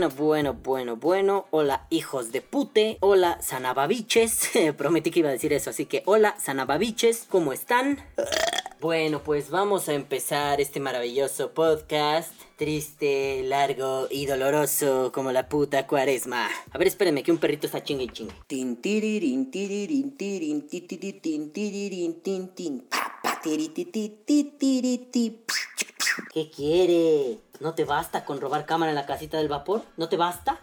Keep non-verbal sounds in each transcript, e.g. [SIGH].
Bueno, bueno, bueno, bueno. Hola, hijos de pute. Hola, sanababiches. [LAUGHS] Prometí que iba a decir eso, así que hola, sanababiches. ¿Cómo están? Bueno, pues vamos a empezar este maravilloso podcast. Triste, largo y doloroso como la puta cuaresma. A ver, espérenme que un perrito está chingue y chingue. ¿Qué quiere? ¿No te basta con robar cámara en la casita del vapor? ¿No te basta?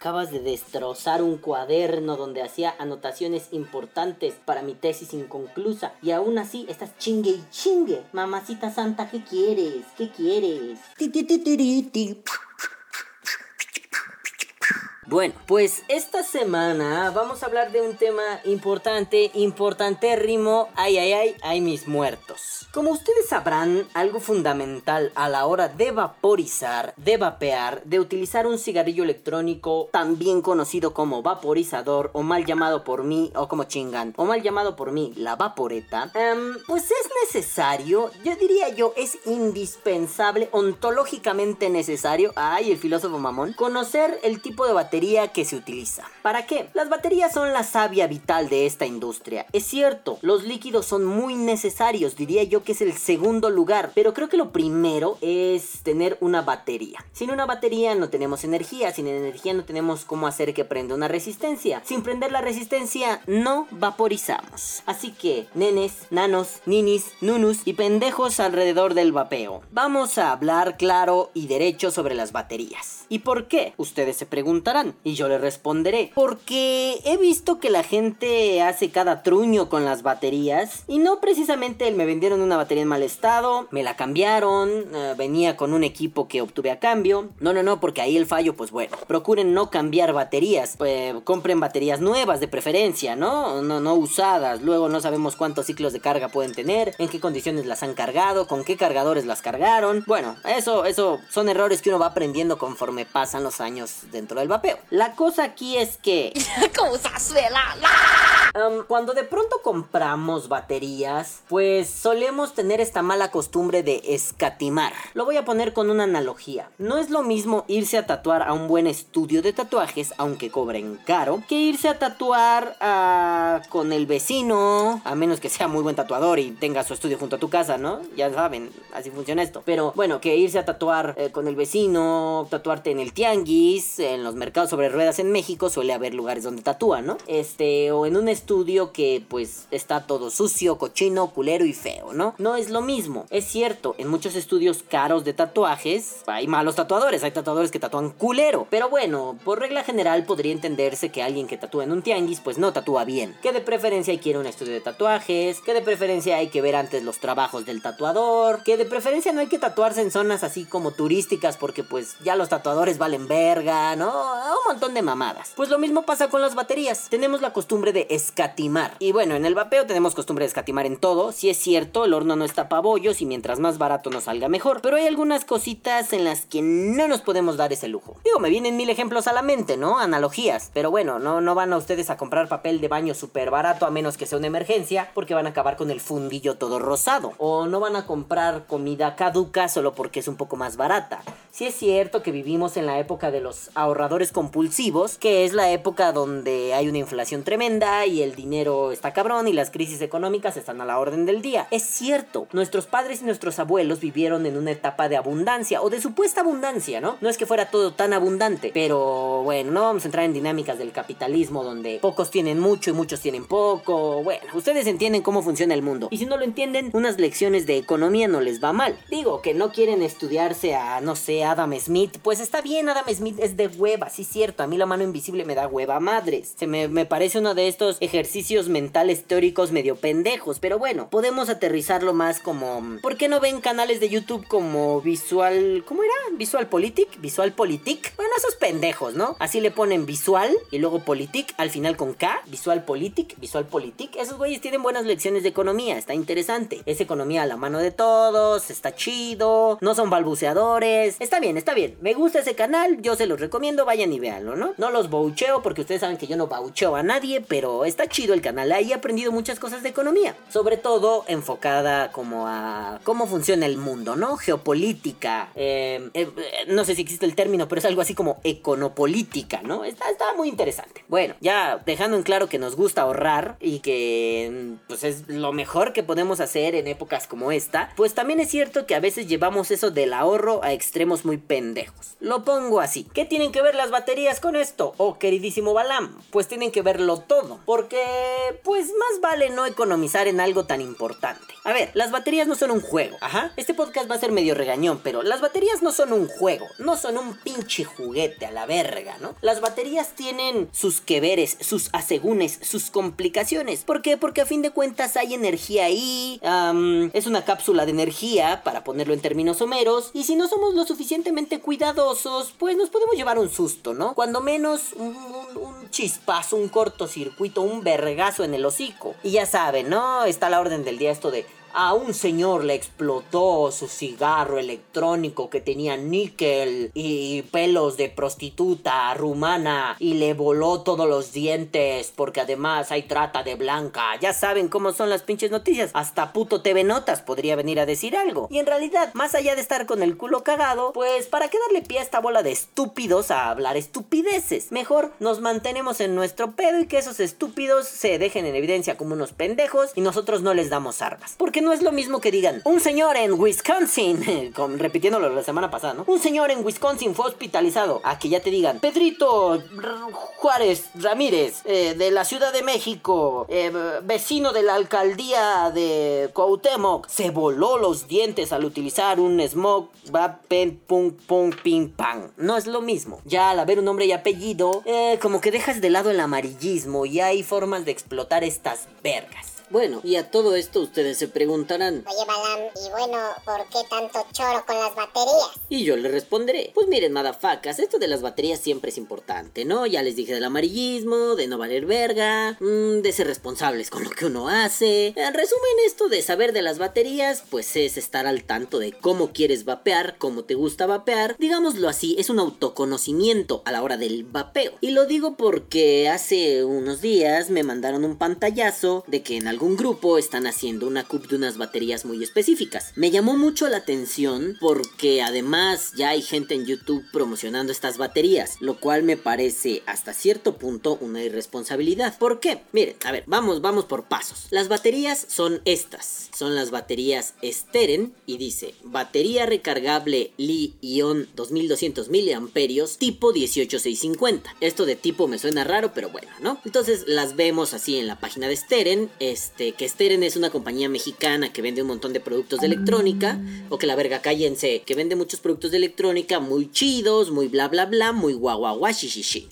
Acabas de destrozar un cuaderno donde hacía anotaciones importantes para mi tesis inconclusa y aún así estás chingue y chingue. Mamacita santa, ¿qué quieres? ¿Qué quieres? Ti, ti, ti, tiri, ti. Bueno, pues esta semana vamos a hablar de un tema importante, importantérrimo. Ay, ay, ay, ay, mis muertos. Como ustedes sabrán, algo fundamental a la hora de vaporizar, de vapear, de utilizar un cigarrillo electrónico, también conocido como vaporizador, o mal llamado por mí, o como chingan, o mal llamado por mí, la vaporeta, em, pues es necesario, yo diría yo, es indispensable, ontológicamente necesario, ay, el filósofo mamón, conocer el tipo de batería que se utiliza. ¿Para qué? Las baterías son la savia vital de esta industria. Es cierto, los líquidos son muy necesarios, diría yo que es el segundo lugar, pero creo que lo primero es tener una batería. Sin una batería no tenemos energía, sin energía no tenemos cómo hacer que prenda una resistencia. Sin prender la resistencia no vaporizamos. Así que, nenes, nanos, ninis, nunus y pendejos alrededor del vapeo. Vamos a hablar claro y derecho sobre las baterías. ¿Y por qué? Ustedes se preguntarán. Y yo le responderé. Porque he visto que la gente hace cada truño con las baterías. Y no precisamente me vendieron una batería en mal estado. Me la cambiaron. eh, venía con un equipo que obtuve a cambio. No, no, no, porque ahí el fallo, pues bueno. Procuren no cambiar baterías. Pues, compren baterías nuevas de preferencia, ¿no? No, no usadas. Luego no sabemos cuántos ciclos de carga pueden tener. En qué condiciones las han cargado. Con qué cargadores las cargaron. Bueno, eso, eso son errores que uno va aprendiendo conforme pasan los años dentro del vapeo. La cosa aquí es que... [LAUGHS] Um, cuando de pronto compramos baterías, pues solemos tener esta mala costumbre de escatimar. Lo voy a poner con una analogía. No es lo mismo irse a tatuar a un buen estudio de tatuajes, aunque cobren caro, que irse a tatuar a... con el vecino, a menos que sea muy buen tatuador y tenga su estudio junto a tu casa, ¿no? Ya saben, así funciona esto. Pero bueno, que irse a tatuar eh, con el vecino, tatuarte en el tianguis, en los mercados sobre ruedas en México, suele haber lugares donde tatúan, ¿no? Este, o en un estudio que pues está todo sucio, cochino, culero y feo, ¿no? No es lo mismo. Es cierto, en muchos estudios caros de tatuajes hay malos tatuadores, hay tatuadores que tatúan culero. Pero bueno, por regla general podría entenderse que alguien que tatúa en un tianguis pues no tatúa bien. Que de preferencia hay que ir a un estudio de tatuajes, que de preferencia hay que ver antes los trabajos del tatuador, que de preferencia no hay que tatuarse en zonas así como turísticas porque pues ya los tatuadores valen verga, ¿no? Un montón de mamadas. Pues lo mismo pasa con las baterías. Tenemos la costumbre de escatimar. Y bueno, en el vapeo tenemos costumbre de escatimar en todo. Si es cierto, el horno no está pa' bollos y mientras más barato nos salga mejor. Pero hay algunas cositas en las que no nos podemos dar ese lujo. Digo, me vienen mil ejemplos a la mente, ¿no? Analogías. Pero bueno, no, no van a ustedes a comprar papel de baño súper barato a menos que sea una emergencia porque van a acabar con el fundillo todo rosado. O no van a comprar comida caduca solo porque es un poco más barata. Si es cierto que vivimos en la época de los ahorradores compulsivos, que es la época donde hay una inflación tremenda y el dinero está cabrón y las crisis económicas están a la orden del día. Es cierto, nuestros padres y nuestros abuelos vivieron en una etapa de abundancia o de supuesta abundancia, ¿no? No es que fuera todo tan abundante, pero bueno, no vamos a entrar en dinámicas del capitalismo donde pocos tienen mucho y muchos tienen poco. Bueno, ustedes entienden cómo funciona el mundo. Y si no lo entienden, unas lecciones de economía no les va mal. Digo que no quieren estudiarse a, no sé, Adam Smith. Pues está bien, Adam Smith es de hueva, sí cierto. A mí la mano invisible me da hueva madres. Se me, me parece uno de estos ejercicios mentales teóricos medio pendejos. Pero bueno, podemos aterrizarlo más como... ¿Por qué no ven canales de YouTube como visual... ¿Cómo era? Visual Politic, Visual Politic. Bueno, esos pendejos, ¿no? Así le ponen visual y luego politic al final con K, Visual Politic, Visual Politic. Esos güeyes tienen buenas lecciones de economía, está interesante. Es economía a la mano de todos, está chido, no son balbuceadores. Está bien, está bien. Me gusta ese canal, yo se los recomiendo, vayan y ¿no? No los baucheo porque ustedes saben que yo no baucheo a nadie, pero está chido el canal. Ahí he aprendido muchas cosas de economía. Sobre todo enfocada como a cómo funciona el mundo, ¿no? Geopolítica. eh, eh, no sé si existe el término, pero es algo así como econopolítica, ¿no? Está, está muy interesante. Bueno, ya dejando en claro que nos gusta ahorrar y que mm, pues es lo mejor que podemos hacer en épocas como esta, pues también es cierto que a veces llevamos eso del ahorro a extremos muy pendejos. Lo pongo así. ¿Qué tienen que ver las baterías con esto? Oh, queridísimo Balam, pues tienen que verlo todo, porque pues más vale no economizar en algo tan importante. A ver, las baterías no son un juego. Ajá. Este podcast va a ser medio regañón, pero las baterías no son un juego, no son un pinche juguete a la verga, ¿no? Las baterías tienen sus que veres, sus asegúnes, sus complicaciones. ¿Por qué? Porque a fin de cuentas hay energía ahí, es una cápsula de energía, para ponerlo en términos someros, y si no somos lo suficientemente cuidadosos, pues nos podemos llevar un susto, ¿no? Cuando menos un, un- chispazo, un cortocircuito, un vergazo en el hocico. Y ya saben, ¿no? Está la orden del día esto de a un señor le explotó su cigarro electrónico que tenía níquel y pelos de prostituta rumana y le voló todos los dientes porque además hay trata de blanca. Ya saben cómo son las pinches noticias. Hasta puto TV Notas podría venir a decir algo. Y en realidad, más allá de estar con el culo cagado, pues para qué darle pie a esta bola de estúpidos a hablar estupideces. Mejor nos mantenemos en nuestro pedo y que esos estúpidos se dejen en evidencia como unos pendejos y nosotros no les damos armas. Porque no es lo mismo que digan, un señor en Wisconsin, [LAUGHS] con- repitiéndolo la semana pasada, ¿no? Un señor en Wisconsin fue hospitalizado. A que ya te digan, Pedrito Juárez Ramírez, eh, de la Ciudad de México, eh, vecino de la alcaldía de Cuauhtémoc, se voló los dientes al utilizar un smoke, va, pen, pum, pum, ping, pam. No es lo mismo. Ya al haber un nombre y apellido, eh, como que dejas de lado el amarillismo y hay formas de explotar estas vergas. Bueno, y a todo esto ustedes se preguntarán, Oye, Balam, y bueno, ¿por qué tanto choro con las baterías? Y yo le responderé, pues miren, madafacas, esto de las baterías siempre es importante, ¿no? Ya les dije del amarillismo, de no valer verga, mm, de ser responsables con lo que uno hace. En resumen, esto de saber de las baterías, pues es estar al tanto de cómo quieres vapear, cómo te gusta vapear. Digámoslo así, es un autoconocimiento a la hora del vapeo. Y lo digo porque hace unos días me mandaron un pantallazo de que en algún grupo están haciendo una cup de unas baterías muy específicas. Me llamó mucho la atención porque además ya hay gente en YouTube promocionando estas baterías, lo cual me parece hasta cierto punto una irresponsabilidad. ¿Por qué? Miren, a ver, vamos, vamos por pasos. Las baterías son estas. Son las baterías Steren y dice batería recargable Li-ion 2200 miliamperios tipo 18650. Esto de tipo me suena raro, pero bueno, ¿no? Entonces las vemos así en la página de Steren, este que Steren es una compañía mexicana que vende un montón de productos de electrónica o que la verga cállense, que vende muchos productos de electrónica muy chidos, muy bla bla bla, muy guau guau guau,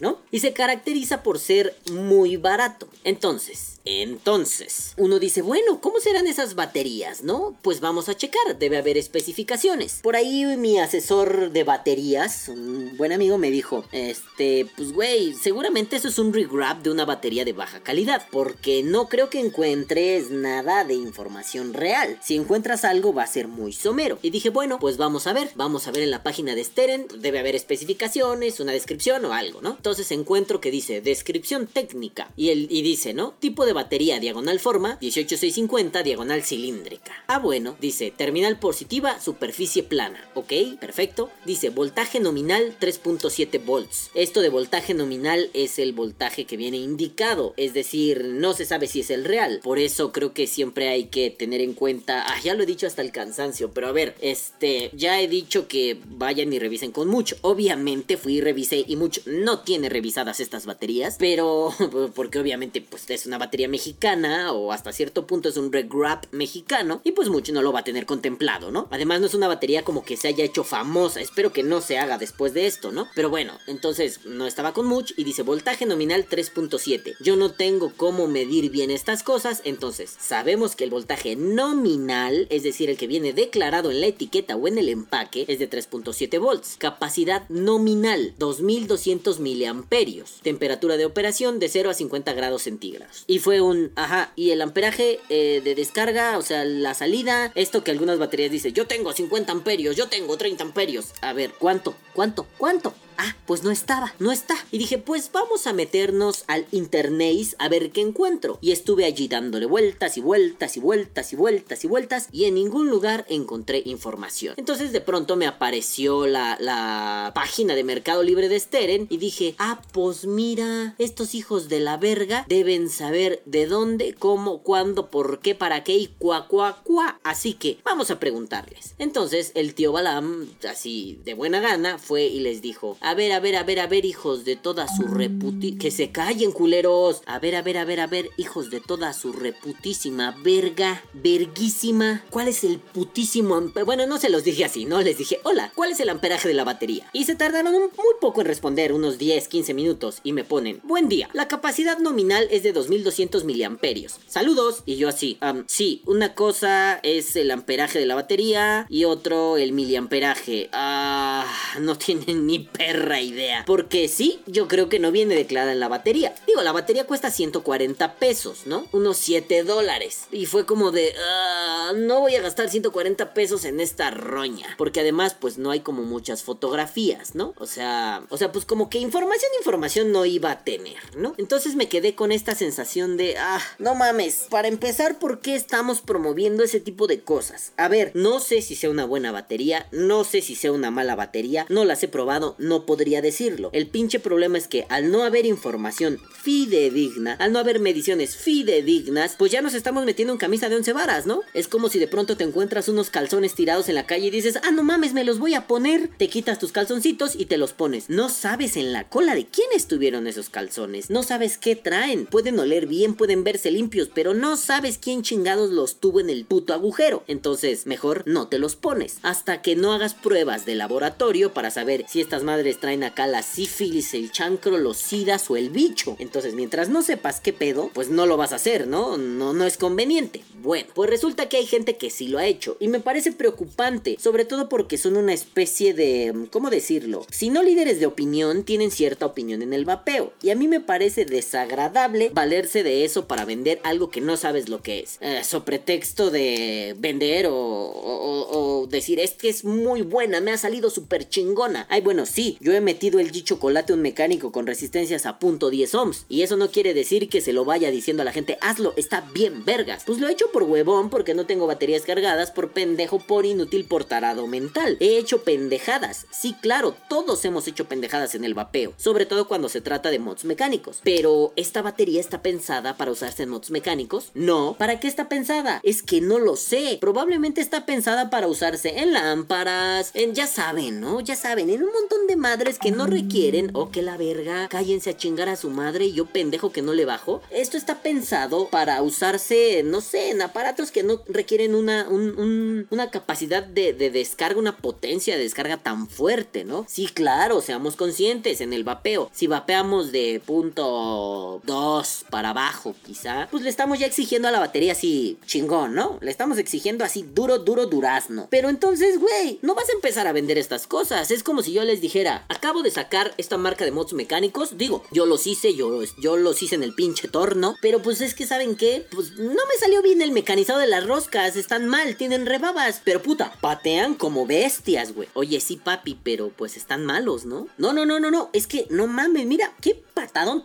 ¿no? Y se caracteriza por ser muy barato. Entonces, entonces, uno dice, bueno, ¿cómo serán esas baterías, no? Pues vamos a checar, debe haber especificaciones. Por ahí mi asesor de baterías, un buen amigo, me dijo, este, pues güey, seguramente eso es un regrab de una batería de baja calidad, porque no creo que encuentres nada de información real. Si encuentras algo va a ser muy somero. Y dije, bueno, pues vamos a ver, vamos a ver en la página de Steren, debe haber especificaciones, una descripción o algo, ¿no? Entonces encuentro que dice descripción técnica y, el, y dice, ¿no? Tipo de batería diagonal forma 18650 diagonal cilíndrica. Ah, bueno, dice terminal positiva, superficie plana. Ok, perfecto. Dice voltaje nominal 3.7 volts. Esto de voltaje nominal es el voltaje que viene indicado, es decir, no se sabe si es el real. Por eso creo que siempre hay que tener en cuenta, ah, ya lo he dicho hasta el cansancio, pero a ver, este, ya he dicho que vayan y revisen con mucho. Obviamente fui y revisé y mucho no tiene revisadas estas baterías, pero [LAUGHS] porque obviamente pues es una batería mexicana o hasta cierto punto es un regrap mexicano y pues mucho no lo va a tener contemplado, ¿no? Además no es una batería como que se haya hecho famosa, espero que no se haga después de esto, ¿no? Pero bueno, entonces no estaba con Much y dice voltaje nominal 3.7. Yo no tengo cómo medir bien estas cosas, entonces sabemos que el voltaje nominal, es decir, el que viene declarado en la etiqueta o en el empaque, es de 3.7 volts. Capacidad nominal 2200 miliamperios. Temperatura de operación de 0 a 50 grados centígrados. Y fue un, ajá, y el amperaje eh, de descarga, o sea, la salida, esto que algunas baterías dicen, yo tengo 50 amperios, yo tengo 30 amperios. A ver, ¿cuánto? ¿Cuánto? ¿Cuánto? Ah, pues no estaba, no está. Y dije, pues vamos a meternos al internet a ver qué encuentro. Y estuve allí dándole vueltas y vueltas y vueltas y vueltas y vueltas y en ningún lugar encontré información. Entonces de pronto me apareció la, la página de Mercado Libre de Steren y dije, ah, pues mira, estos hijos de la verga deben saber de dónde, cómo, cuándo, por qué, para qué y cuá, cuá, cuá. Así que vamos a preguntarles. Entonces el tío Balam, así de buena gana, fue y les dijo, a ver, a ver, a ver, a ver, hijos de toda su reputi... Que se callen, culeros. A ver, a ver, a ver, a ver, hijos de toda su reputísima verga, verguísima. ¿Cuál es el putísimo Bueno, no se los dije así, ¿no? Les dije, hola, ¿cuál es el amperaje de la batería? Y se tardaron muy poco en responder, unos 10, 15 minutos, y me ponen, buen día, la capacidad nominal es de 2200 miliamperios. Saludos. Y yo así, sí, una cosa es el amperaje de la batería y otro el miliamperaje. Ah, no tienen ni perro idea. Porque sí, yo creo que no viene declarada en la batería. Digo, la batería cuesta 140 pesos, ¿no? Unos 7 dólares. Y fue como de, ah, no voy a gastar 140 pesos en esta roña. Porque además, pues no hay como muchas fotografías, ¿no? O sea, o sea, pues como que información, información no iba a tener, ¿no? Entonces me quedé con esta sensación de, ah, no mames. Para empezar, ¿por qué estamos promoviendo ese tipo de cosas? A ver, no sé si sea una buena batería, no sé si sea una mala batería, no las he probado, no podría decirlo. El pinche problema es que al no haber información fidedigna, al no haber mediciones fidedignas, pues ya nos estamos metiendo en camisa de once varas, ¿no? Es como si de pronto te encuentras unos calzones tirados en la calle y dices, ah, no mames, me los voy a poner. Te quitas tus calzoncitos y te los pones. No sabes en la cola de quién estuvieron esos calzones. No sabes qué traen. Pueden oler bien, pueden verse limpios, pero no sabes quién chingados los tuvo en el puto agujero. Entonces, mejor no te los pones. Hasta que no hagas pruebas de laboratorio para saber si estas madres traen acá la sífilis, el chancro, los sidas o el bicho. Entonces, mientras no sepas qué pedo, pues no lo vas a hacer, ¿no? No, no es conveniente. Bueno, pues resulta que hay gente que sí lo ha hecho y me parece preocupante, sobre todo porque son una especie de, ¿cómo decirlo? Si no líderes de opinión, tienen cierta opinión en el vapeo y a mí me parece desagradable valerse de eso para vender algo que no sabes lo que es. Eh, so pretexto de vender o, o, decir es que es muy buena, me ha salido súper chingona. Ay, bueno, sí, yo he metido el G chocolate un mecánico con resistencias a punto 10 ohms y eso no quiere decir que se lo vaya diciendo a la gente, hazlo, está bien vergas. Pues lo he hecho por huevón porque no tengo baterías cargadas, por pendejo, por inútil, por tarado mental. He hecho pendejadas. Sí, claro, todos hemos hecho pendejadas en el vapeo, sobre todo cuando se trata de mods mecánicos. Pero, ¿esta batería está pensada para usarse en mods mecánicos? No. ¿Para qué está pensada? Es que no lo sé. Probablemente está pensada para usarse en lámparas, en ya saben, ¿no? Ya saben, en un montón de madres que no requieren, o que la verga, cállense a chingar a su madre y yo pendejo que no le bajo. Esto está pensado para usarse, no sé, en aparatos que no requieren una, una capacidad de, descarga, una potencia de descarga tan fuerte, ¿no? Sí, claro, seamos conscientes en el vapeo. Si vapeamos de punto 2 para abajo, quizá, pues le estamos ya exigiendo a la batería así chingón, ¿no? Le estamos exigiendo así duro, duro, durazno. Pero entonces, güey, no vas a empezar a vender estas cosas. Es como si yo les dijera, acabo de sacar esta marca de mods mecánicos. Digo, yo los hice, yo, los hice en el pinche torno. Pero pues es que, ¿saben qué? Pues no me salió bien el mecanizado de las roscas, están mal, tienen rebabas. Pero puta, patean como bestias, güey. Oye, sí, papi, pero pues están malos, ¿no? No, no, no, no, no. Es que no mames, mira, qué patadón.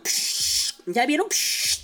¿Ya vieron?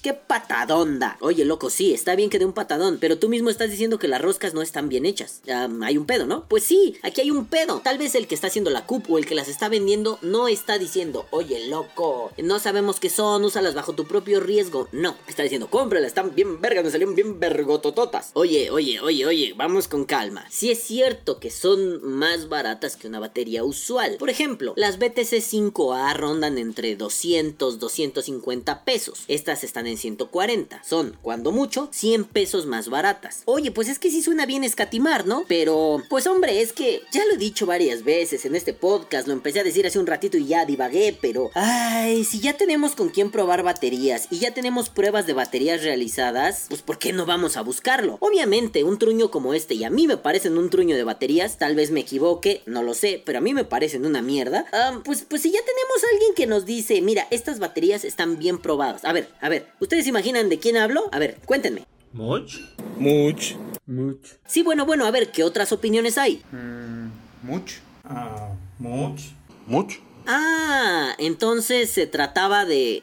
¡Qué patadonda! Oye, loco, sí, está bien que dé un patadón, pero tú mismo estás diciendo que las roscas no están bien hechas. hay un pedo, ¿no? Pues sí, aquí hay un pedo. Tal vez el que está haciendo la cup o el que las está vendiendo no está diciendo, oye, loco, no sabemos qué son, úsalas bajo tu propio riesgo. No, está diciendo, cómpralas, están bien vergas, me salieron bien vergotototas. Oye, oye, oye, oye, vamos con calma. Sí es cierto que son más baratas que una batería usual. Por ejemplo, las BTC 5A rondan entre 200, 250 Estas están en 140. Son, cuando mucho, 100 pesos más baratas. Oye, pues es que sí suena bien escatimar, ¿no? Pero, pues hombre, es que ya lo he dicho varias veces en este podcast, lo empecé a decir hace un ratito y ya divagué, pero... Ay, si ya tenemos con quién probar baterías y ya tenemos pruebas de baterías realizadas, pues ¿por qué no vamos a buscarlo? Obviamente, un truño como este, y a mí me parecen un truño de baterías, tal vez me equivoque, no lo sé, pero a mí me parecen una mierda. pues, pues si ya tenemos a alguien que nos dice, mira, estas baterías están bien probadas. A ver, a ver, ¿ustedes imaginan de quién hablo? A ver, cuéntenme. Much. Much. Much. Sí, bueno, bueno, a ver, ¿qué otras opiniones hay? Mm, much. Ah, much. Much. Ah, entonces se trataba de...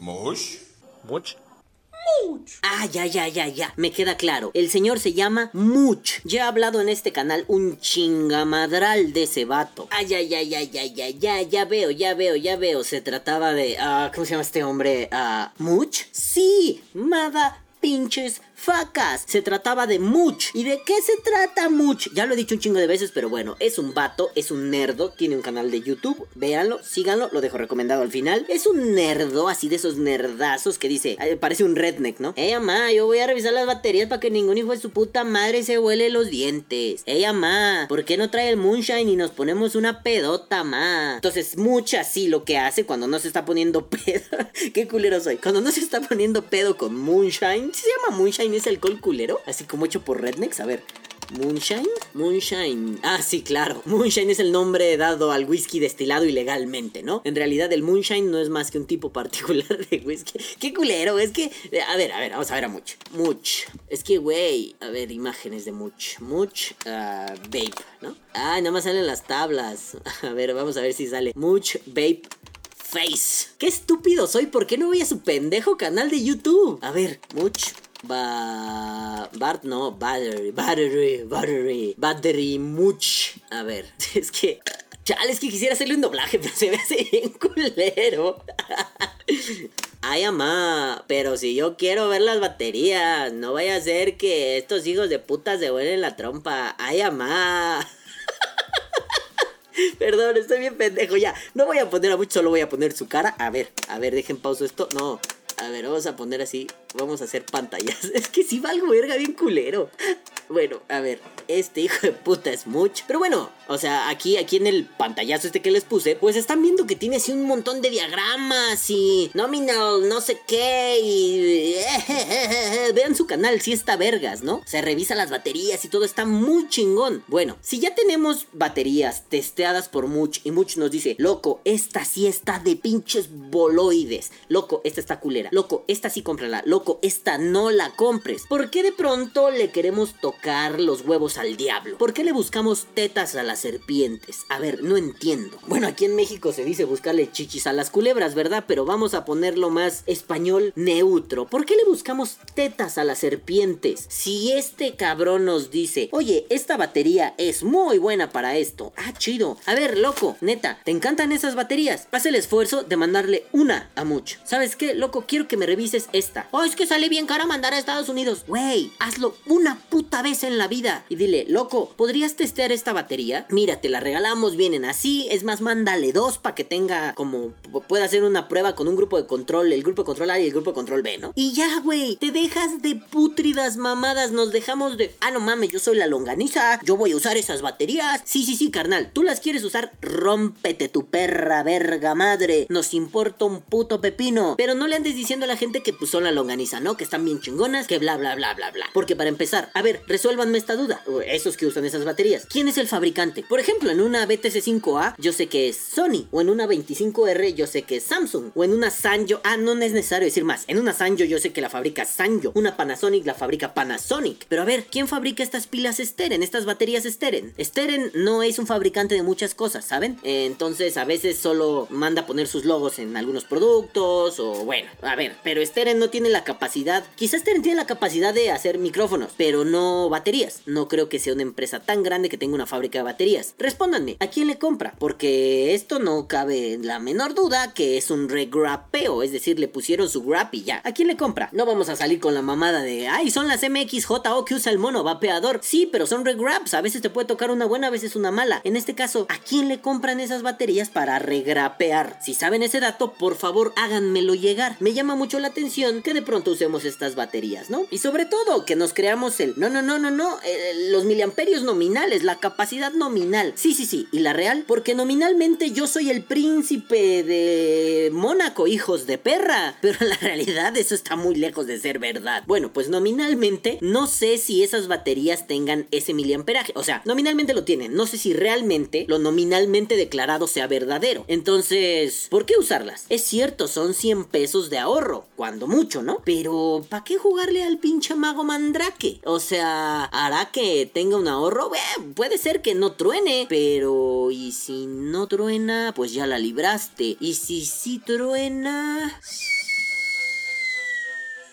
much. Much. Much. Ah, ya, ya, ya, ya. Me queda claro. El señor se llama Much. Ya he hablado en este canal un chingamadral de ese vato. Ah, ya, ya, ya, ya, ya, ya, ya veo, ya veo, ya veo. Se trataba de. Ah, ¿Cómo se llama este hombre? Ah, Much. Sí, Mada pinches facas. Se trataba de Much. ¿Y de qué se trata Much? Ya lo he dicho un chingo de veces, pero bueno, es un vato, es un nerdo, tiene un canal de YouTube, véanlo, síganlo, lo dejo recomendado al final. Es un nerdo, así de esos nerdazos que dice, parece un redneck, ¿no? Ey, mamá, yo voy a revisar las baterías para que ningún hijo de su puta madre se huele los dientes. Ey, mamá, ¿por qué no trae el moonshine y nos ponemos una pedota, ma? Entonces, Much así lo que hace cuando no se está poniendo [LAUGHS] pedo. qué culero soy. Cuando no se está poniendo pedo con moonshine, se llama moonshine es alcohol culero? Así como hecho por rednecks. A ver. Moonshine? Moonshine. Ah, sí, claro. Moonshine es el nombre dado al whisky destilado ilegalmente, ¿no? En realidad el moonshine no es más que un tipo particular de whisky. ¡Qué culero! Es que... A ver, a ver, vamos a ver a Much. Much. Es que, güey... A ver, imágenes de Much. Much, uh, Vape, ¿no? Ah, nada más salen las tablas. [LAUGHS] A ver, vamos a ver si sale. Much, Vape, Face. ¡Qué estúpido soy! ¿Por qué no voy a su pendejo canal de YouTube? A ver, Much, Ba... Bart no, battery, battery, battery, battery much. A ver, [LAUGHS] es que... Chale, es que quisiera hacerle un doblaje, pero se me hace bien [LAUGHS] culero. [LAUGHS] Ay, mamá, pero si yo quiero ver las baterías, no vaya a ser que estos hijos de puta se vuelen la trompa. Ay, mamá. Perdón, estoy bien pendejo ya. No voy a poner a mucho, solo voy a poner su cara. A ver, a ver, dejen pausa esto. No, a ver, vamos a poner así. Vamos a hacer pantallas. [LAUGHS] Es que si va algo verga bien culero. Bueno, a ver este hijo de puta es mucho. Pero bueno, o sea, aquí, aquí en el pantallazo este que les puse, pues están viendo que tiene así un montón de diagramas y nominal, no sé qué, y... [LAUGHS] Vean su canal, si está vergas, ¿no? Se revisa las baterías y todo está muy chingón. Bueno, si ya tenemos baterías testeadas por Much y Much nos dice, loco, esta sí está de pinches boloides. Loco, esta está culera. Loco, esta sí cómprala. Loco, esta no la compres. ¿Por qué de pronto le queremos tocar los huevos al diablo? ¿Por qué le buscamos tetas a las serpientes? A ver, no entiendo. Bueno, aquí en México se dice buscarle chichis a las culebras, ¿verdad? Pero vamos a ponerlo más español neutro. ¿Por qué le buscamos tetas a las serpientes? Si este cabrón nos dice, oye, esta batería es muy buena para esto. Ah, chido. A ver, loco, neta, ¿te encantan esas baterías? Haz el esfuerzo de mandarle una a mucho. ¿Sabes qué, loco? Quiero que me revises esta. Oh, que sale bien cara mandar a Estados Unidos. Wey, hazlo una puta vez en la vida. Y dile, loco, ¿podrías testear esta batería? Mira, te la regalamos, vienen así. Es más, mándale dos para que tenga como pueda hacer una prueba con un grupo de control, el grupo de control A y el grupo de control B, ¿no? Y ya, güey, te dejas de putridas mamadas, nos dejamos de, ah, no mames, yo soy la longaniza, yo voy a usar esas baterías. Sí, sí, sí, carnal, tú las quieres usar, rómpete tu perra verga madre. Nos importa un puto pepino. Pero no le andes diciendo a la gente que pues son la longaniza, ¿no? Que están bien chingonas, que bla, bla, bla, bla, bla. Porque para empezar, a ver, resuélvanme esta duda. Esos que usan esas baterías. ¿Quién es el fabricante? Por ejemplo, en una BTC5A yo sé que es Sony. O en una 25R yo sé que es Samsung. O en una Sanyo. Ah, no es necesario decir más. En una Sanyo yo sé que la fabrica Sanyo. Una Panasonic la fabrica Panasonic. Pero a ver, ¿quién fabrica estas pilas Steren? Estas baterías Steren. Steren no es un fabricante de muchas cosas, ¿saben? Entonces a veces solo manda poner sus logos en algunos productos. O bueno, a ver, pero Steren no tiene la capacidad. Quizás Steren tiene la capacidad de hacer micrófonos, pero no baterías. No creo que sea una empresa tan grande que tenga una fábrica de baterías. Respóndanme, ¿a quién le compra? Porque esto no cabe la menor duda que es un regrapeo, es decir, le pusieron su grap y ya. ¿A quién le compra? No vamos a salir con la mamada de, ay, son las MXJO que usa el mono vapeador. Sí, pero son regraps, a veces te puede tocar una buena, a veces una mala. En este caso, ¿a quién le compran esas baterías para regrapear? Si saben ese dato, por favor háganmelo llegar. Me llama mucho la atención que de pronto usemos estas baterías, ¿no? Y sobre todo, que nos creamos el, no, no, no, no, no, eh, los miliamperios nominales, la capacidad nominal. Sí, sí, sí, y la real, porque nominalmente yo soy el príncipe de Mónaco, hijos de perra, [LAUGHS] pero en la realidad eso está muy lejos de ser verdad. Bueno, pues nominalmente no sé si esas baterías tengan ese miliamperaje, o sea, nominalmente lo tienen, no sé si realmente lo nominalmente declarado sea verdadero. Entonces, ¿por qué usarlas? Es cierto, son 100 pesos de ahorro, cuando mucho, ¿no? Pero, ¿para qué jugarle al pinche mago mandrake? O sea, ¿hará que tenga un ahorro? puede ser que no truene, pero ¿y si no truena? Pues ya la libraste. ¿Y si sí truena?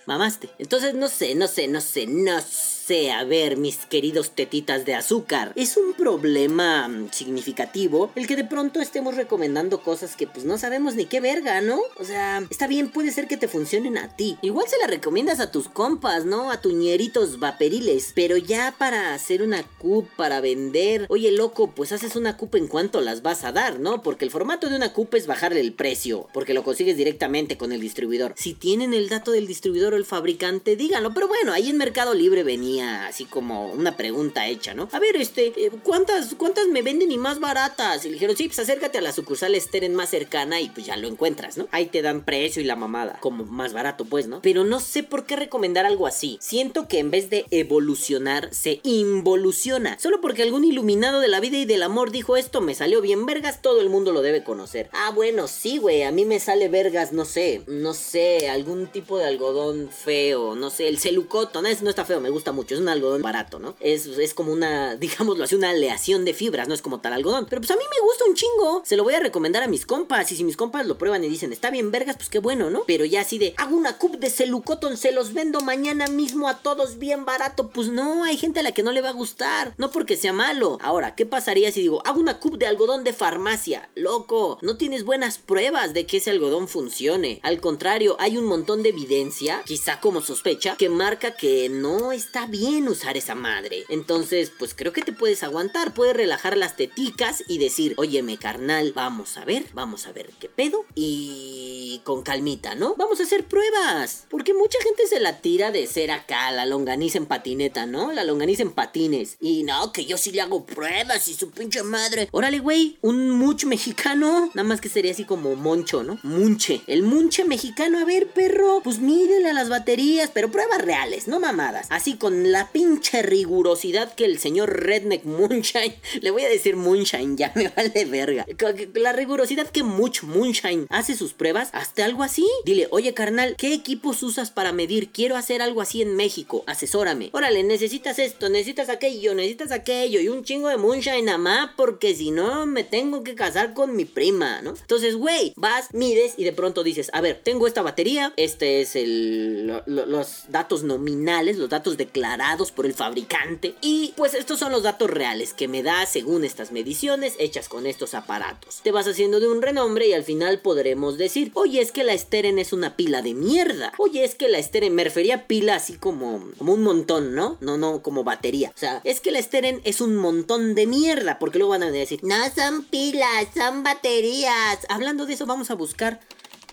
Mamaste. Entonces, no sé, no sé, no sé, no sé a ver, mis queridos tetitas de azúcar. Es un problema mm, significativo el que de pronto estemos recomendando cosas que pues no sabemos ni qué verga, ¿no? O sea, está bien, puede ser que te funcionen a ti. Igual se la recomiendas a tus compas, ¿no? A tuñeritos vaperiles. Pero ya para hacer una cup, para vender, oye loco, pues haces una cup en cuanto las vas a dar, ¿no? Porque el formato de una cup es bajarle el precio, porque lo consigues directamente con el distribuidor. Si tienen el dato del distribuidor o el fabricante, díganlo. Pero bueno, ahí en Mercado Libre venía así como una pregunta hecha, ¿no? A ver, este, eh, ¿cuántas, cuántas me venden y más baratas? Y le dijeron, sí, pues acércate a la sucursal Steren más cercana y pues ya lo encuentras, ¿no? Ahí te dan precio y la mamada, como más barato, pues, ¿no? Pero no sé por qué recomendar algo así. Siento que en vez de evolucionar, se involuciona. Solo porque algún iluminado de la vida y del amor dijo esto me salió bien vergas, todo el mundo lo debe conocer. Ah, bueno, sí, güey, a mí me sale vergas, no sé, no sé, algún tipo de algodón feo, no sé, el celucoto, no, no está feo, me gusta mucho es un algodón barato, ¿no? Es, es como una, [LAUGHS] digámoslo así, una aleación de fibras, no es como tal algodón. Pero pues a mí me gusta un chingo. Se lo voy a recomendar a mis compas. Y si mis compas lo prueban y dicen, está bien vergas, pues qué bueno, ¿no? Pero ya así de, hago una cup de celucotón, se los vendo mañana mismo a todos bien barato. Pues no, hay gente a la que no le va a gustar. No porque sea malo. Ahora, ¿qué pasaría si digo, hago una cup de algodón de farmacia? Loco, no tienes buenas pruebas de que ese algodón funcione. Al contrario, hay un montón de evidencia, quizá como sospecha, que marca que no está bien bien usar esa madre. Entonces, pues creo que te puedes aguantar, puedes relajar las teticas y decir, óyeme carnal, vamos a ver, vamos a ver qué pedo. Y con calmita, ¿no? Vamos a hacer pruebas. Porque mucha gente se la tira de ser acá, la longaniza en patineta, ¿no? La longaniza en patines. Y no, que yo sí le hago pruebas y su pinche madre. Órale, güey, un much mexicano. Nada más que sería así como moncho, ¿no? Munche. El munche mexicano, a ver, perro. Pues mídele a las baterías, pero pruebas reales, no mamadas. Así con la pinche rigurosidad que el señor Redneck Moonshine, [LAUGHS] le voy a decir Moonshine, ya me vale verga. La rigurosidad que Much Moonshine hace sus pruebas, hasta algo así. Dile, oye carnal, ¿qué equipos usas para medir? Quiero hacer algo así en México, asesórame. Órale, necesitas esto, necesitas aquello, necesitas aquello y un chingo de Moonshine a más porque si no me tengo que casar con mi prima, ¿no? Entonces, güey, vas, mides y de pronto dices, a ver, tengo esta batería, este es el, los datos nominales, los datos declarados por el fabricante. Y pues estos son los datos reales que me da según estas mediciones hechas con estos aparatos. Te vas haciendo de un renombre y al final podremos decir, oye es que la Steren es una pila de mierda. Oye es que la Steren me refería pila así como, como un montón, ¿no? No, no como batería. O sea, es que la Steren es un montón de mierda. Porque luego van a decir, no son pilas, son baterías. Hablando de eso, vamos a buscar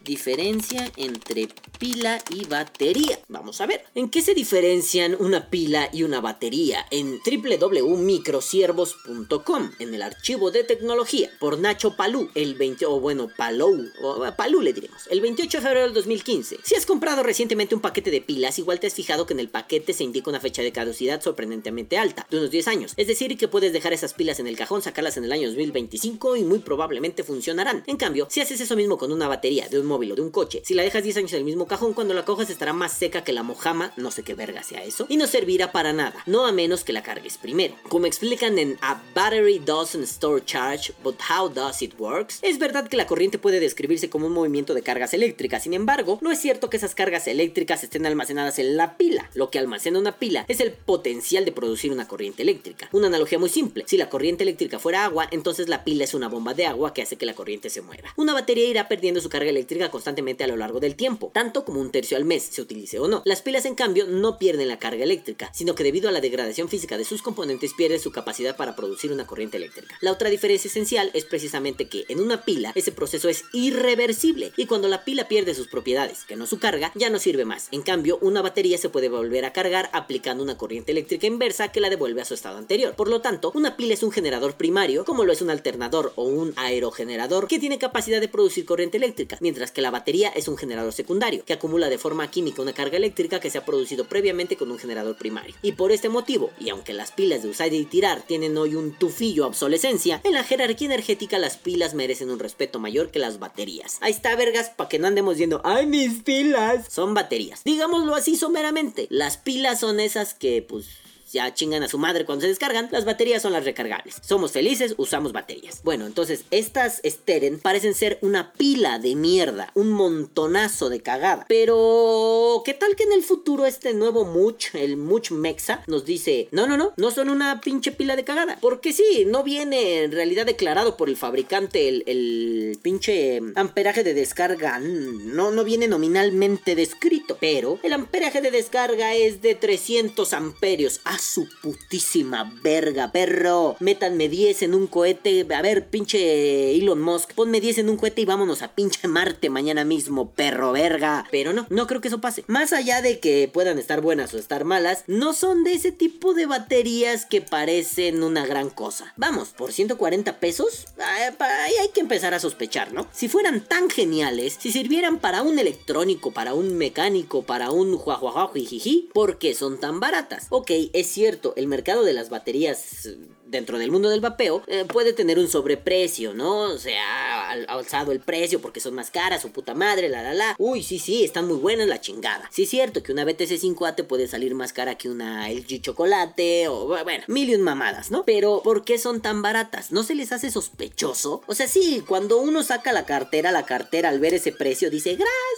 diferencia entre pila y batería. Vamos a ver. ¿En qué se diferencian una pila y una batería? En www.microsiervos.com, en el archivo de tecnología, por Nacho Palú, el 20, o bueno, Palou, o Palú le diremos, el 28 de febrero del 2015. Si has comprado recientemente un paquete de pilas, igual te has fijado que en el paquete se indica una fecha de caducidad sorprendentemente alta, de unos 10 años. Es decir, que puedes dejar esas pilas en el cajón, sacarlas en el año 2025 y muy probablemente funcionarán. En cambio, si haces eso mismo con una batería de un móvil o de un coche, si la dejas 10 años en el mismo cajón cuando la cojas estará más seca que la mojama, no sé qué verga sea eso, y no servirá para nada, no a menos que la cargues primero. Como explican en A Battery Doesn't Store Charge, but How Does It Works, es verdad que la corriente puede describirse como un movimiento de cargas eléctricas, sin embargo, no es cierto que esas cargas eléctricas estén almacenadas en la pila. Lo que almacena una pila es el potencial de producir una corriente eléctrica. Una analogía muy simple, si la corriente eléctrica fuera agua, entonces la pila es una bomba de agua que hace que la corriente se mueva. Una batería irá perdiendo su carga eléctrica constantemente a lo largo del tiempo, tanto como un tercio al mes, se utilice o no. Las pilas, en cambio, no pierden la carga eléctrica, sino que debido a la degradación física de sus componentes pierde su capacidad para producir una corriente eléctrica. La otra diferencia esencial es precisamente que en una pila ese proceso es irreversible y cuando la pila pierde sus propiedades, que no su carga, ya no sirve más. En cambio, una batería se puede volver a cargar aplicando una corriente eléctrica inversa que la devuelve a su estado anterior. Por lo tanto, una pila es un generador primario, como lo es un alternador o un aerogenerador, que tiene capacidad de producir corriente eléctrica, mientras que la batería es un generador secundario, que acumula de forma química una carga eléctrica que se ha producido previamente con un generador primario. Y por este motivo, y aunque las pilas de usar y tirar tienen hoy un tufillo obsolescencia, en la jerarquía energética las pilas merecen un respeto mayor que las baterías. Ahí está, vergas, para que no andemos diciendo, ¡ay, mis pilas! Son baterías. Digámoslo así someramente, las pilas son esas que, pues, ya chingan a su madre cuando se descargan, las baterías son las recargables. Somos felices, usamos baterías. Bueno, entonces estas Steren parecen ser una pila de mierda, un montonazo de cagada. Pero, ¿qué tal que en el futuro este nuevo Much, el Much Mexa, nos dice, no, no, no, no son una pinche pila de cagada? Porque sí, no viene en realidad declarado por el fabricante el, pinche amperaje de descarga, no, no viene nominalmente descrito, pero el amperaje de descarga es de 300 amperios. ¡Ah, su putísima verga, perro! Métanme 10 en un cohete, a ver, pinche Elon Musk, ponme 10 en un cohete y vámonos a pinche Marte mañana mismo, perro verga. Pero no, no creo que eso pase. Más allá de que puedan estar buenas o estar malas, no son de ese tipo de baterías que parecen una gran cosa. Vamos, por 140 pesos, ahí hay que empezar a sospechar, ¿no? Si fueran tan geniales, si sirvieran para un electrónico, para un mecánico, para un juajuajujijiji, ¿por qué son tan baratas? Ok, es cierto, el mercado de las baterías dentro del mundo del vapeo eh, puede tener un sobreprecio, ¿no? O sea, ha alzado el precio porque son más caras, su puta madre, la la la. Uy, sí, sí, están muy buenas la chingada. Sí es cierto que una BTC 5A te puede salir más cara que una LG Chocolate o bueno, mil y un mamadas, ¿no? Pero ¿por qué son tan baratas? ¿No se les hace sospechoso? O sea, sí, cuando uno saca la cartera, la cartera al ver ese precio dice, gracias,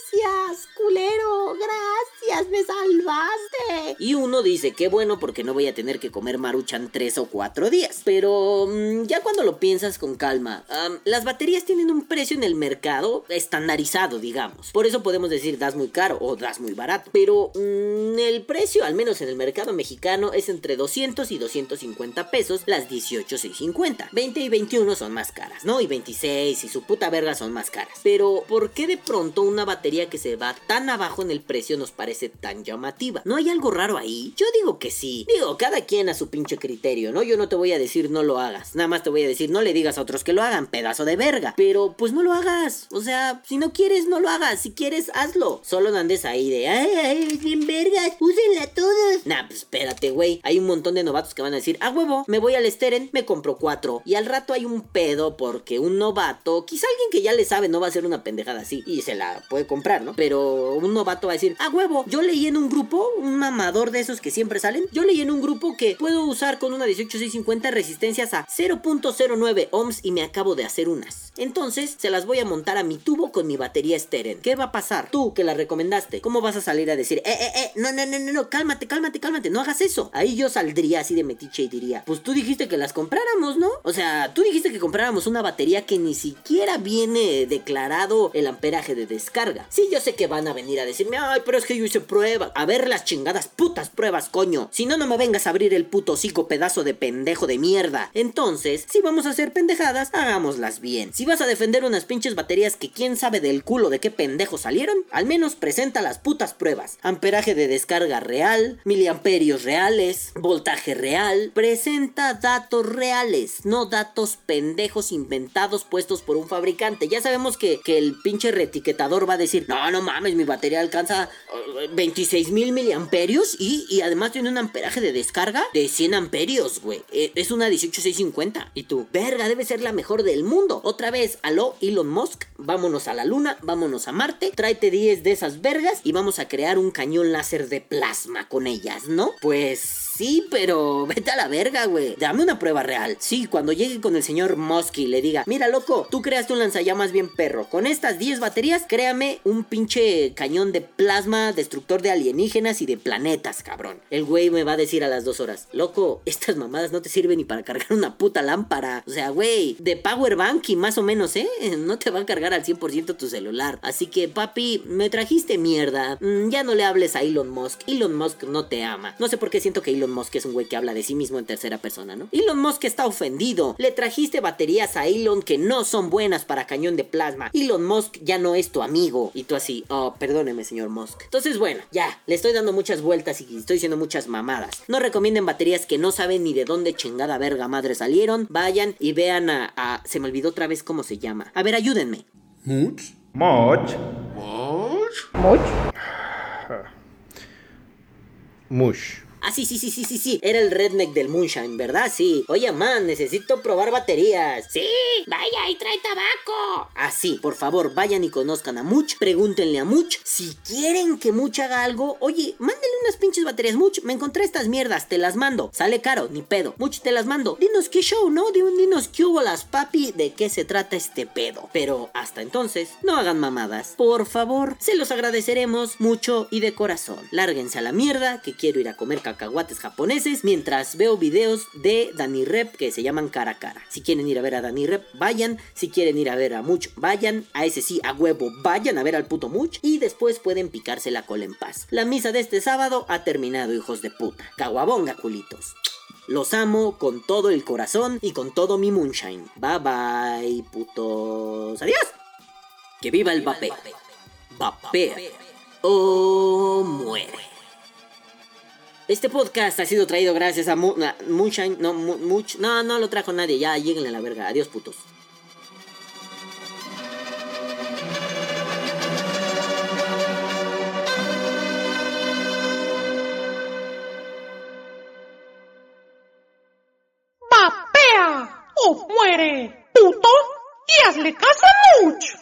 culero, gracias, me salvaste. Y uno dice, qué bueno porque no voy a tener que comer maruchan tres o cuatro días. Pero mm, ya cuando lo piensas con calma, las baterías tienen un precio en el mercado estandarizado, digamos. Por eso podemos decir das muy caro o das muy barato. Pero mm, el precio, al menos en el mercado mexicano, es entre 200 y 250 pesos las 18,650. 20 y 21 son más caras, ¿no? Y 26 y su puta verga son más caras. Pero ¿por qué de pronto una batería que se va tan abajo en el precio nos parece tan llamativa? ¿No hay algo raro ahí? Yo digo que sí. Digo, cada quien a su pinche criterio, ¿no? Yo no te voy a decir no lo hagas. Nada más te voy a decir no le digas a otros que lo hagan, pedazo de verga. Pero pues no lo hagas. O sea, si no quieres, no lo hagas. Si quieres, hazlo. Solo no andes ahí de ay, ay, bien vergas, úsenla todos. Nah, pues espérate, güey. Hay un montón de novatos que van a decir, a huevo, me voy al Steren, me compro cuatro. Y al rato hay un pedo porque un novato, quizá alguien que ya le sabe, no va a hacer una pendejada así y se la puede comprar, Pero un novato va a decir, a huevo, yo leí en un grupo, un mamador de esos que siempre salen, yo leí en un grupo que puedo usar con una 18650 resistencias a 0.09 ohms y me acabo de hacer unas. Entonces se las voy a montar a mi tubo con mi batería Steren. ¿Qué va a pasar? Tú que la recomendaste, ¿cómo vas a salir a decir, eh, eh, eh, no, no, no, no, no, cálmate, cálmate, cálmate, no hagas eso? Ahí yo saldría así de metiche y diría, pues tú dijiste que las compráramos, ¿no? O sea, tú dijiste que compráramos una batería que ni siquiera viene declarado el amperaje de descarga. Sí, yo sé que van a venir a decirme, ay, pero es que yo hice prueba. A ver las chingadas putas pruebas, coño. Si no, no me vengas a abrir el puto hocico pedazo de pendejo de mierda. Entonces, si vamos a hacer pendejadas, hagámoslas bien. Si vas a defender unas pinches baterías que quién sabe del culo de qué pendejo salieron, al menos presenta las putas pruebas. Amperaje de descarga real, miliamperios reales, voltaje real. Presenta datos reales, no datos pendejos inventados puestos por un fabricante. Ya sabemos que, que el pinche reetiquetador va a decir, no, no mames, mi batería alcanza 26 mil miliamperios y, y además tiene un amperaje de descarga de 100 amperios, güey. Eh, es una 18650. Y tú, verga, debe ser la mejor del mundo. Otra vez, aló, Elon Musk, vámonos a la luna, vámonos a Marte, tráete 10 de esas vergas y vamos a crear un cañón láser de plasma con ellas, ¿no? Pues Sí, pero [LAUGHS] vete a la verga, güey. Dame una prueba real. Sí, cuando llegue con el señor Mosky y le diga, mira, loco, tú creaste un lanzallamas bien perro. Con estas 10 baterías, créame un pinche cañón de plasma destructor de alienígenas y de planetas, cabrón. El güey me va a decir a las dos horas, loco, estas mamadas no te sirven ni para cargar una puta lámpara. O sea, güey, de power bank y más o menos, ¿eh? [LAUGHS] No te va a cargar al 100% tu celular. Así que, papi, me trajiste mierda. Mm, ya no le hables a Elon Musk. Elon Musk no te ama. No sé por qué siento que Elon Musk es un güey que habla de sí mismo en tercera persona, ¿no? Elon Musk está ofendido. Le trajiste baterías a Elon que no son buenas para cañón de plasma. Elon Musk ya no es tu amigo. Y tú así, oh, perdóneme, señor Musk. Entonces, bueno, ya, le estoy dando muchas vueltas y estoy diciendo muchas mamadas. No recomienden baterías que no saben ni de dónde chingada verga madre salieron. Vayan y vean a, a se me olvidó otra vez cómo se llama. A ver, ayúdenme. Much. Much. Much. Mush. Ah, sí, sí, sí, sí, sí, sí. Era el redneck del Moonshine, ¿verdad? Sí. Oye, man, necesito probar baterías. Sí, vaya y trae tabaco. Ah, sí, por favor, vayan y conozcan a Much. Pregúntenle a Much. Si quieren que Much haga algo, oye, mándenle unas pinches baterías. Much, me encontré estas mierdas, te las mando. Sale caro, ni pedo. Much, te las mando. Dinos qué show, ¿no? Dinos qué hubo las papi, de qué se trata este pedo. Pero hasta entonces, no hagan mamadas. Por favor, se los agradeceremos mucho y de corazón. Lárguense a la mierda, que quiero ir a comer cacahuates japoneses mientras veo videos de Dani Rep que se llaman cara a cara. Si quieren ir a ver a Dani Rep, vayan. Si quieren ir a ver a Much, vayan. A ese sí, a huevo, vayan a ver al puto Much. Y después pueden picarse la cola en paz. La misa de este sábado ha terminado, hijos de puta. Caguabonga, culitos. Los amo con todo el corazón y con todo mi moonshine. Bye bye, putos. Adiós. Que viva el vapeo. Vapea o muere. Este podcast ha sido traído gracias a Mu- a Moonshine. No, Mu- Much. No, no lo trajo nadie. Ya, lléguenle a la verga. Adiós, putos. ¡Vapea o muere, puto! ¡Y hazle caso a Much!